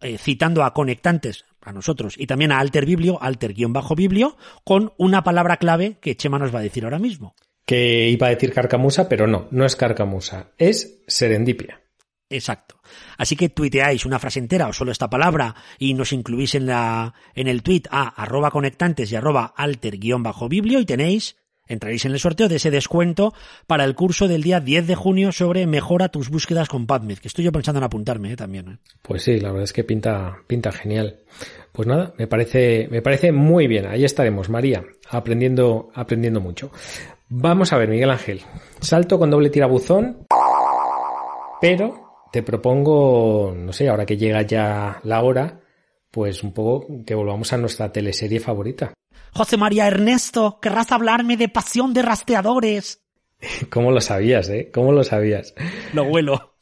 S2: eh, citando a conectantes, a nosotros, y también a Alter Biblio, Alter-Biblio, con una palabra clave que Chema nos va a decir ahora mismo.
S1: Que iba a decir carcamusa, pero no, no es carcamusa, es serendipia.
S2: Exacto. Así que tuiteáis una frase entera o solo esta palabra y nos incluís en la, en el tweet a arroba conectantes y arroba alter-biblio y tenéis entraréis en el sorteo de ese descuento para el curso del día 10 de junio sobre mejora tus búsquedas con PubMed, que estoy yo pensando en apuntarme ¿eh? también. ¿eh?
S1: Pues sí, la verdad es que pinta, pinta genial. Pues nada, me parece, me parece muy bien. Ahí estaremos, María, aprendiendo, aprendiendo mucho. Vamos a ver, Miguel Ángel. Salto con doble tirabuzón, pero te propongo, no sé, ahora que llega ya la hora, pues un poco que volvamos a nuestra teleserie favorita.
S2: José María Ernesto, querrás hablarme de pasión de rastreadores.
S1: ¿Cómo lo sabías, eh? ¿Cómo lo sabías?
S2: Lo huelo.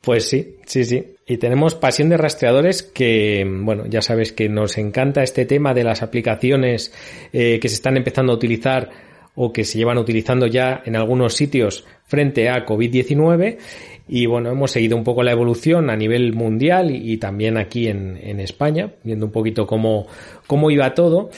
S1: Pues sí, sí, sí. Y tenemos pasión de rastreadores que, bueno, ya sabes que nos encanta este tema de las aplicaciones eh, que se están empezando a utilizar o que se llevan utilizando ya en algunos sitios frente a COVID-19. Y bueno, hemos seguido un poco la evolución a nivel mundial y, y también aquí en, en, España, viendo un poquito cómo, cómo iba todo.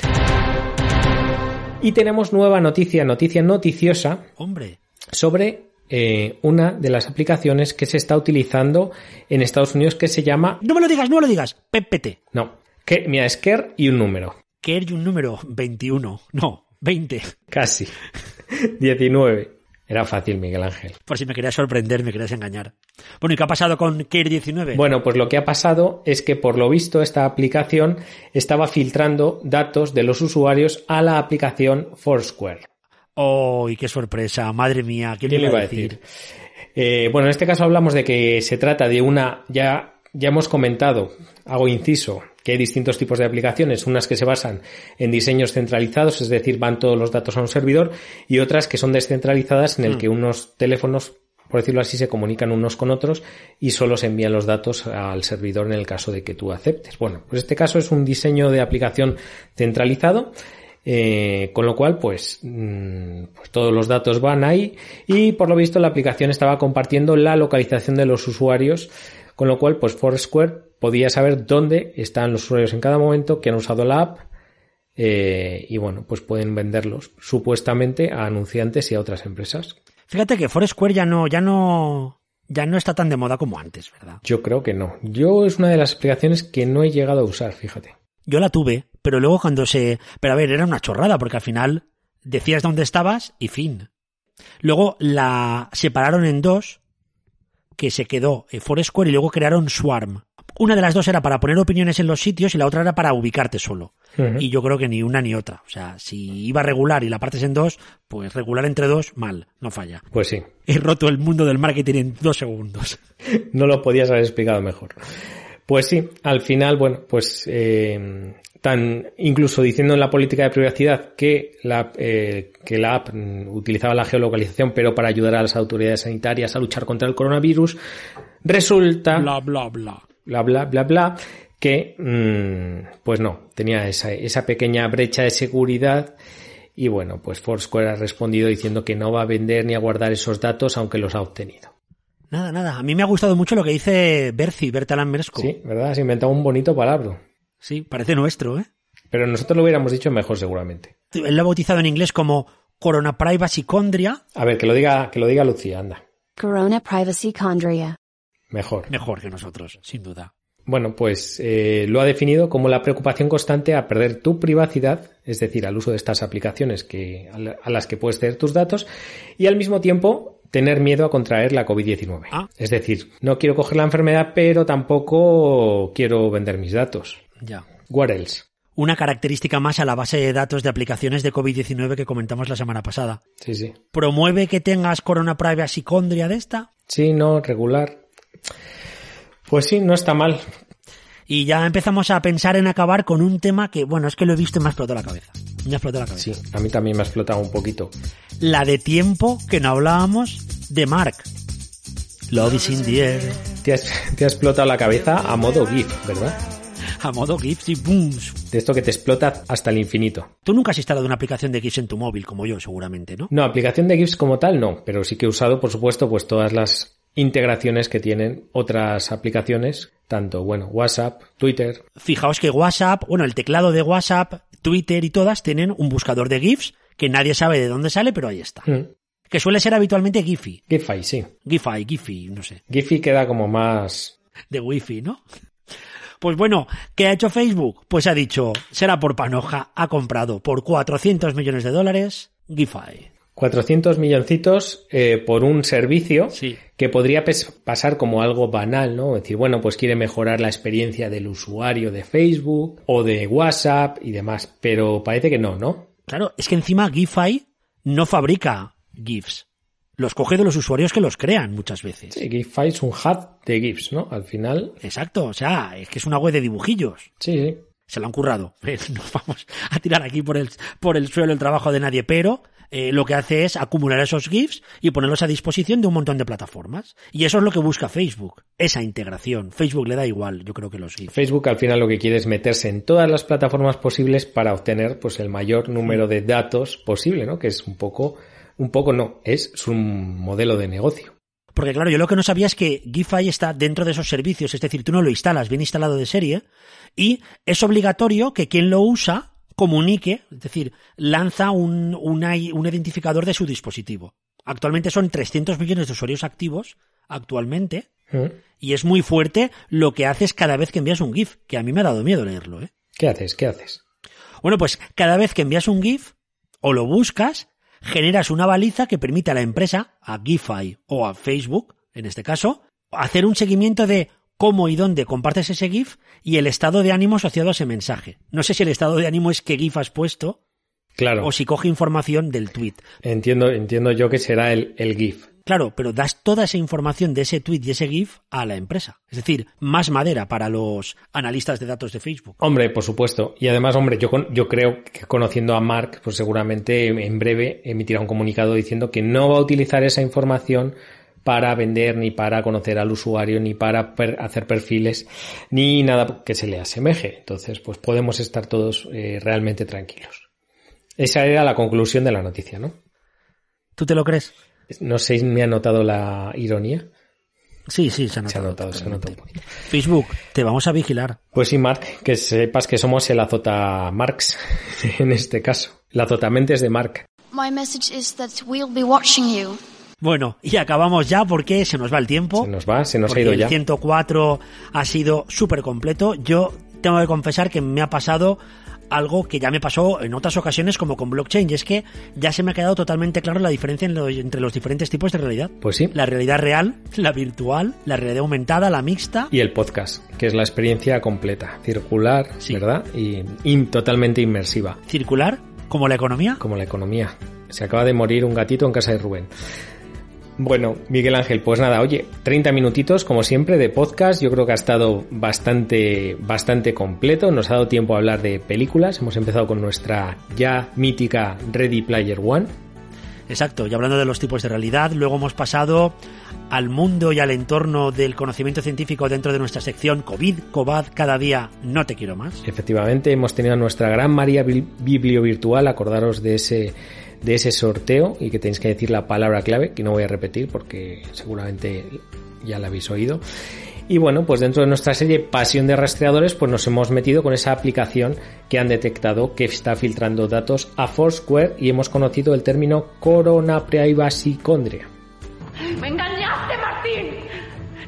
S1: Y tenemos nueva noticia, noticia noticiosa.
S2: Hombre.
S1: Sobre eh, una de las aplicaciones que se está utilizando en Estados Unidos que se llama...
S2: No me lo digas, no me lo digas. PPT.
S1: No. Que, mira, es Kerr y un número.
S2: Kerr y un número 21. No, 20.
S1: Casi. 19. Era fácil, Miguel Ángel.
S2: Por si me querías sorprender, me querías engañar. Bueno, ¿y qué ha pasado con Kerr 19?
S1: Bueno, pues lo que ha pasado es que por lo visto esta aplicación estaba filtrando datos de los usuarios a la aplicación Foursquare.
S2: ¡Oh, qué sorpresa! Madre mía, ¿quién, ¿Quién le iba a decir?
S1: Eh, bueno, en este caso hablamos de que se trata de una, ya, ya hemos comentado, hago inciso, que hay distintos tipos de aplicaciones, unas que se basan en diseños centralizados, es decir, van todos los datos a un servidor, y otras que son descentralizadas en el mm. que unos teléfonos, por decirlo así, se comunican unos con otros y solo se envían los datos al servidor en el caso de que tú aceptes. Bueno, pues este caso es un diseño de aplicación centralizado eh, con lo cual, pues, mmm, pues, todos los datos van ahí y por lo visto la aplicación estaba compartiendo la localización de los usuarios, con lo cual, pues Foursquare podía saber dónde están los usuarios en cada momento que han usado la app eh, y bueno, pues pueden venderlos supuestamente a anunciantes y a otras empresas.
S2: Fíjate que Foursquare ya no, ya no, ya no está tan de moda como antes, ¿verdad?
S1: Yo creo que no. Yo es una de las aplicaciones que no he llegado a usar, fíjate.
S2: Yo la tuve, pero luego cuando se... Pero a ver, era una chorrada, porque al final decías dónde estabas y fin. Luego la separaron en dos, que se quedó Foursquare y luego crearon Swarm. Una de las dos era para poner opiniones en los sitios y la otra era para ubicarte solo. Uh -huh. Y yo creo que ni una ni otra. O sea, si iba regular y la partes en dos, pues regular entre dos, mal, no falla.
S1: Pues sí.
S2: He roto el mundo del marketing en dos segundos.
S1: no lo podías haber explicado mejor. Pues sí, al final, bueno, pues eh, tan incluso diciendo en la política de privacidad que la, eh, que la app utilizaba la geolocalización pero para ayudar a las autoridades sanitarias a luchar contra el coronavirus, resulta
S2: bla bla bla
S1: bla bla bla bla que mmm, pues no, tenía esa, esa pequeña brecha de seguridad y bueno, pues Foursquare ha respondido diciendo que no va a vender ni a guardar esos datos aunque los ha obtenido.
S2: Nada, nada. A mí me ha gustado mucho lo que dice Berci, Bertalan Mersko.
S1: Sí, ¿verdad? Has inventado un bonito palabra.
S2: Sí, parece nuestro, ¿eh?
S1: Pero nosotros lo hubiéramos dicho mejor seguramente.
S2: Él lo ha bautizado en inglés como Corona Privacy Condria.
S1: A ver, que lo diga, que lo diga Lucía, anda.
S5: Corona Privacy Condria.
S1: Mejor.
S2: Mejor que nosotros, sin duda.
S1: Bueno, pues eh, lo ha definido como la preocupación constante a perder tu privacidad, es decir, al uso de estas aplicaciones que, a las que puedes tener tus datos, y al mismo tiempo tener miedo a contraer la COVID-19.
S2: Ah.
S1: Es decir, no quiero coger la enfermedad, pero tampoco quiero vender mis datos.
S2: Ya.
S1: What else?
S2: Una característica más a la base de datos de aplicaciones de COVID-19 que comentamos la semana pasada.
S1: Sí, sí.
S2: ¿Promueve que tengas Corona Privacy Condria de esta?
S1: Sí, no, regular. Pues sí, no está mal.
S2: Y ya empezamos a pensar en acabar con un tema que, bueno, es que lo he visto y me ha explotado la cabeza. Me ha explotado la cabeza.
S1: Sí, a mí también me ha explotado un poquito.
S2: La de tiempo que no hablábamos de Mark. Love is in the air.
S1: Te ha explotado la cabeza a modo GIF, ¿verdad?
S2: A modo GIF y boom.
S1: De esto que te explota hasta el infinito.
S2: Tú nunca has instalado una aplicación de GIFs en tu móvil, como yo, seguramente, ¿no?
S1: No, aplicación de GIFs como tal no, pero sí que he usado, por supuesto, pues todas las integraciones que tienen otras aplicaciones, tanto, bueno, WhatsApp, Twitter.
S2: Fijaos que WhatsApp, bueno, el teclado de WhatsApp, Twitter y todas tienen un buscador de GIFs que nadie sabe de dónde sale, pero ahí está.
S1: Mm.
S2: Que suele ser habitualmente Giphy.
S1: Giphy, sí.
S2: Giphy, Giphy, no sé.
S1: Giphy queda como más...
S2: De Wi-Fi, ¿no? Pues bueno, ¿qué ha hecho Facebook? Pues ha dicho, será por panoja, ha comprado por 400 millones de dólares Giphy.
S1: 400 milloncitos eh, por un servicio
S2: Sí.
S1: que podría pasar como algo banal, ¿no? Es decir, bueno, pues quiere mejorar la experiencia del usuario de Facebook o de WhatsApp y demás, pero parece que no, ¿no?
S2: Claro, es que encima Giphy no fabrica GIFs. Los coge de los usuarios que los crean muchas veces.
S1: Sí, Giphy es un hub de GIFs, ¿no? Al final,
S2: Exacto, o sea, es que es una web de dibujillos.
S1: sí, sí.
S2: se lo han currado. No vamos a tirar aquí por el, por el suelo el trabajo de nadie, pero eh, lo que hace es acumular esos GIFs y ponerlos a disposición de un montón de plataformas. Y eso es lo que busca Facebook, esa integración. Facebook le da igual, yo creo que los GIFs.
S1: Facebook al final lo que quiere es meterse en todas las plataformas posibles para obtener pues el mayor número de datos posible, ¿no? Que es un poco, un poco no, es su modelo de negocio.
S2: Porque claro, yo lo que no sabía es que GIFI está dentro de esos servicios, es decir, tú no lo instalas bien instalado de serie y es obligatorio que quien lo usa comunique, es decir, lanza un, un identificador de su dispositivo. Actualmente son 300 millones de usuarios activos, actualmente, mm. y es muy fuerte lo que haces cada vez que envías un GIF, que a mí me ha dado miedo leerlo. ¿eh?
S1: ¿Qué haces? ¿Qué haces?
S2: Bueno, pues cada vez que envías un GIF o lo buscas, generas una baliza que permite a la empresa, a GIFI o a Facebook, en este caso, hacer un seguimiento de cómo y dónde compartes ese GIF y el estado de ánimo asociado a ese mensaje. No sé si el estado de ánimo es qué GIF has puesto.
S1: Claro.
S2: O si coge información del tweet.
S1: Entiendo, entiendo yo que será el, el GIF.
S2: Claro, pero das toda esa información de ese tweet y ese GIF a la empresa. Es decir, más madera para los analistas de datos de Facebook.
S1: Hombre, por supuesto. Y además, hombre, yo, yo creo que conociendo a Mark, pues seguramente en breve emitirá un comunicado diciendo que no va a utilizar esa información para vender, ni para conocer al usuario, ni para hacer perfiles, ni nada que se le asemeje. Entonces, pues podemos estar todos eh, realmente tranquilos. Esa era la conclusión de la noticia, ¿no?
S2: ¿Tú te lo crees?
S1: No sé si me ha notado la ironía.
S2: Sí, sí, se ha notado.
S1: Se ha notado, se ha notado un poquito.
S2: Facebook, te vamos a vigilar.
S1: Pues sí, Mark, que sepas que somos el azota Marx en este caso. El azotamentes de Mark.
S9: My message is that we'll be watching you.
S2: Bueno, y acabamos ya porque se nos va el tiempo.
S1: Se nos va, se nos ha ido
S2: el
S1: ya.
S2: El 104 ha sido súper completo. Yo tengo que confesar que me ha pasado algo que ya me pasó en otras ocasiones como con blockchain, y es que ya se me ha quedado totalmente claro la diferencia entre los diferentes tipos de realidad.
S1: Pues sí.
S2: La realidad real, la virtual, la realidad aumentada, la mixta.
S1: Y el podcast, que es la experiencia completa, circular, ¿verdad? Y, y totalmente inmersiva.
S2: ¿Circular? ¿Como la economía?
S1: Como la economía. Se acaba de morir un gatito en casa de Rubén. Bueno, Miguel Ángel, pues nada, oye, 30 minutitos como siempre de podcast, yo creo que ha estado bastante, bastante completo, nos ha dado tiempo a hablar de películas, hemos empezado con nuestra ya mítica Ready Player One.
S2: Exacto, y hablando de los tipos de realidad, luego hemos pasado al mundo y al entorno del conocimiento científico dentro de nuestra sección COVID, COBAD, cada día no te quiero más.
S1: Efectivamente, hemos tenido a nuestra gran María Biblio Virtual, acordaros de ese de ese sorteo y que tenéis que decir la palabra clave, que no voy a repetir porque seguramente ya la habéis oído. Y bueno, pues dentro de nuestra serie Pasión de Rastreadores, pues nos hemos metido con esa aplicación que han detectado que está filtrando datos a Foursquare y hemos conocido el término Corona Privacy Condria.
S10: ¡Me engañaste, Martín!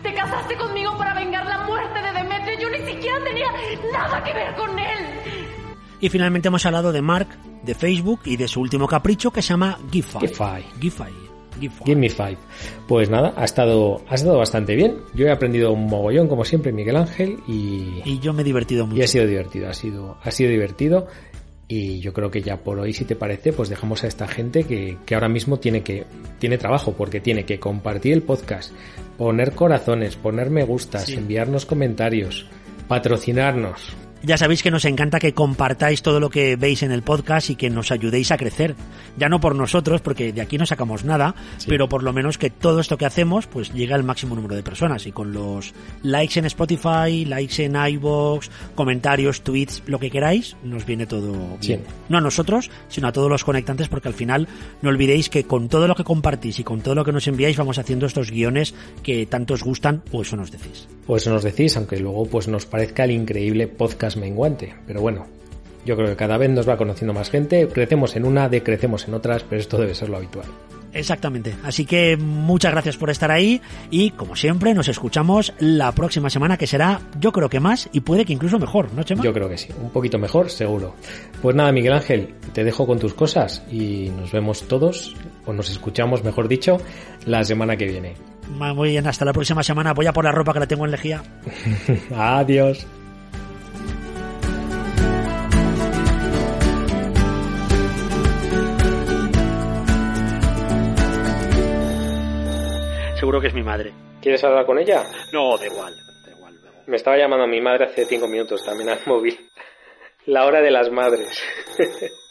S10: Te casaste conmigo para vengar la muerte de Demetrio. Yo ni siquiera tenía nada que ver con él.
S2: Y finalmente hemos hablado de Mark, de Facebook y de su último capricho que se llama
S1: GIFI.
S2: GIFI.
S1: Give me five. Pues nada, ha estado, ha estado bastante bien. Yo he aprendido un mogollón, como siempre, Miguel Ángel, y.
S2: Y yo me he divertido mucho.
S1: Y ha sido divertido, ha sido, ha sido divertido. Y yo creo que ya por hoy, si te parece, pues dejamos a esta gente que, que ahora mismo tiene que, tiene trabajo, porque tiene que compartir el podcast, poner corazones, poner me gustas, enviarnos comentarios, patrocinarnos.
S2: Ya sabéis que nos encanta que compartáis todo lo que veis en el podcast y que nos ayudéis a crecer. Ya no por nosotros, porque de aquí no sacamos nada, pero por lo menos que todo esto que hacemos pues llegue al máximo número de personas. Y con los likes en Spotify, likes en iVoox, comentarios, tweets, lo que queráis, nos viene todo bien. No a nosotros, sino a todos los conectantes, porque al final no olvidéis que con todo lo que compartís y con todo lo que nos enviáis vamos haciendo estos guiones que tanto os gustan o eso nos decís.
S1: O eso nos decís, aunque luego pues nos parezca el increíble podcast menguante. Pero bueno, yo creo que cada vez nos va conociendo más gente, crecemos en una, decrecemos en otras, pero esto debe ser lo habitual.
S2: Exactamente. Así que muchas gracias por estar ahí y como siempre nos escuchamos la próxima semana que será yo creo que más y puede que incluso mejor, ¿no Chema?
S1: Yo creo que sí, un poquito mejor seguro. Pues nada Miguel Ángel, te dejo con tus cosas y nos vemos todos, o nos escuchamos mejor dicho, la semana que viene.
S2: Muy bien, hasta la próxima semana. Voy a por la ropa que la tengo en lejía.
S1: Adiós.
S2: Seguro que es mi madre.
S1: ¿Quieres hablar con ella?
S2: No, da igual, da igual.
S1: Me estaba llamando a mi madre hace cinco minutos también al móvil. La hora de las madres.